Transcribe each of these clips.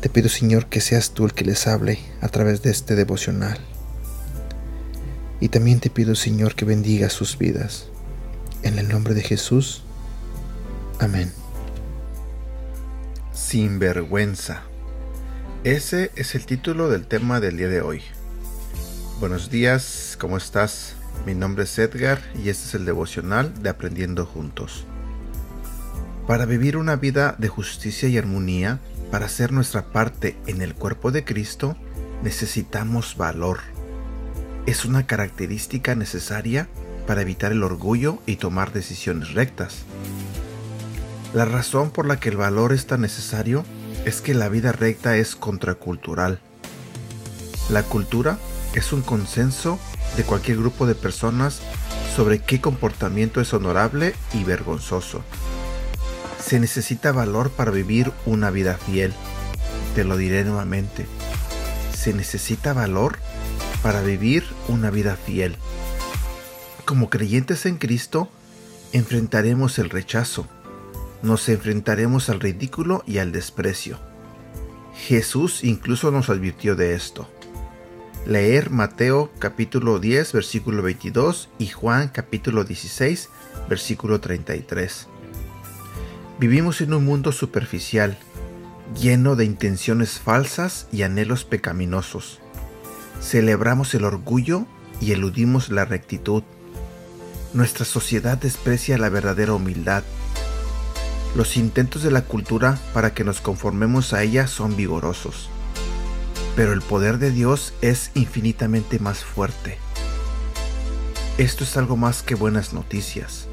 Te pido, Señor, que seas tú el que les hable a través de este devocional. Y también te pido, Señor, que bendiga sus vidas. En el nombre de Jesús. Amén. Sin vergüenza. Ese es el título del tema del día de hoy. Buenos días, ¿cómo estás? Mi nombre es Edgar y este es el devocional de Aprendiendo Juntos. Para vivir una vida de justicia y armonía, para hacer nuestra parte en el cuerpo de Cristo, necesitamos valor. Es una característica necesaria para evitar el orgullo y tomar decisiones rectas. La razón por la que el valor es tan necesario es que la vida recta es contracultural. La cultura es un consenso de cualquier grupo de personas sobre qué comportamiento es honorable y vergonzoso. Se necesita valor para vivir una vida fiel. Te lo diré nuevamente. Se necesita valor para vivir una vida fiel. Como creyentes en Cristo, enfrentaremos el rechazo. Nos enfrentaremos al ridículo y al desprecio. Jesús incluso nos advirtió de esto. Leer Mateo capítulo 10 versículo 22 y Juan capítulo 16 versículo 33. Vivimos en un mundo superficial, lleno de intenciones falsas y anhelos pecaminosos. Celebramos el orgullo y eludimos la rectitud. Nuestra sociedad desprecia la verdadera humildad los intentos de la cultura para que nos conformemos a ella son vigorosos, pero el poder de Dios es infinitamente más fuerte. Esto es algo más que buenas noticias,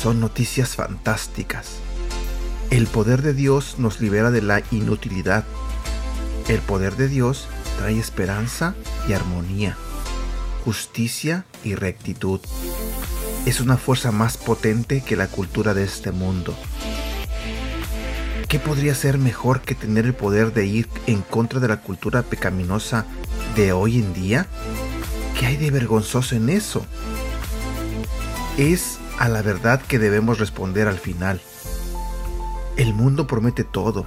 son noticias fantásticas. El poder de Dios nos libera de la inutilidad. El poder de Dios trae esperanza y armonía, justicia y rectitud. Es una fuerza más potente que la cultura de este mundo. ¿Qué podría ser mejor que tener el poder de ir en contra de la cultura pecaminosa de hoy en día? ¿Qué hay de vergonzoso en eso? Es a la verdad que debemos responder al final. El mundo promete todo,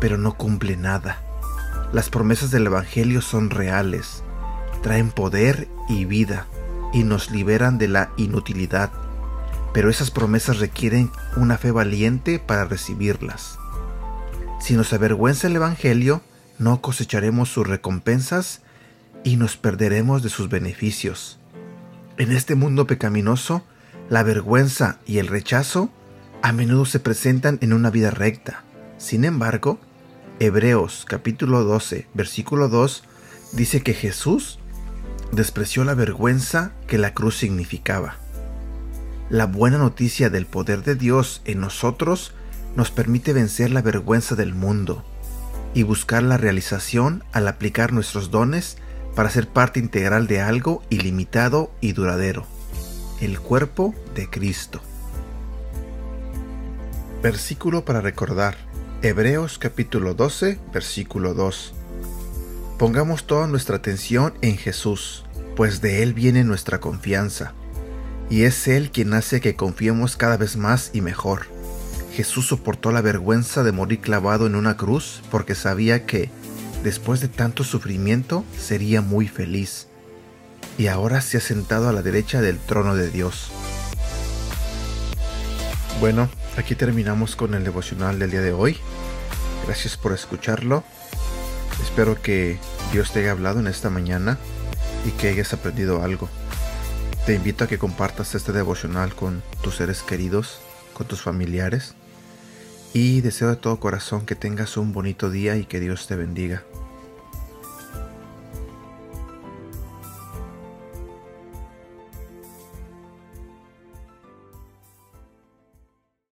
pero no cumple nada. Las promesas del Evangelio son reales, traen poder y vida y nos liberan de la inutilidad, pero esas promesas requieren una fe valiente para recibirlas. Si nos avergüenza el Evangelio, no cosecharemos sus recompensas y nos perderemos de sus beneficios. En este mundo pecaminoso, la vergüenza y el rechazo a menudo se presentan en una vida recta. Sin embargo, Hebreos capítulo 12, versículo 2 dice que Jesús despreció la vergüenza que la cruz significaba. La buena noticia del poder de Dios en nosotros nos permite vencer la vergüenza del mundo y buscar la realización al aplicar nuestros dones para ser parte integral de algo ilimitado y duradero, el cuerpo de Cristo. Versículo para recordar. Hebreos capítulo 12, versículo 2. Pongamos toda nuestra atención en Jesús, pues de Él viene nuestra confianza, y es Él quien hace que confiemos cada vez más y mejor Jesús soportó la vergüenza de morir clavado en una cruz porque sabía que, después de tanto sufrimiento, sería muy feliz. Y ahora se ha sentado a la derecha del trono de Dios. Bueno, aquí terminamos con el devocional del día de hoy. Gracias por escucharlo. Espero que Dios te haya hablado en esta mañana y que hayas aprendido algo. Te invito a que compartas este devocional con tus seres queridos, con tus familiares y deseo de todo corazón que tengas un bonito día y que Dios te bendiga.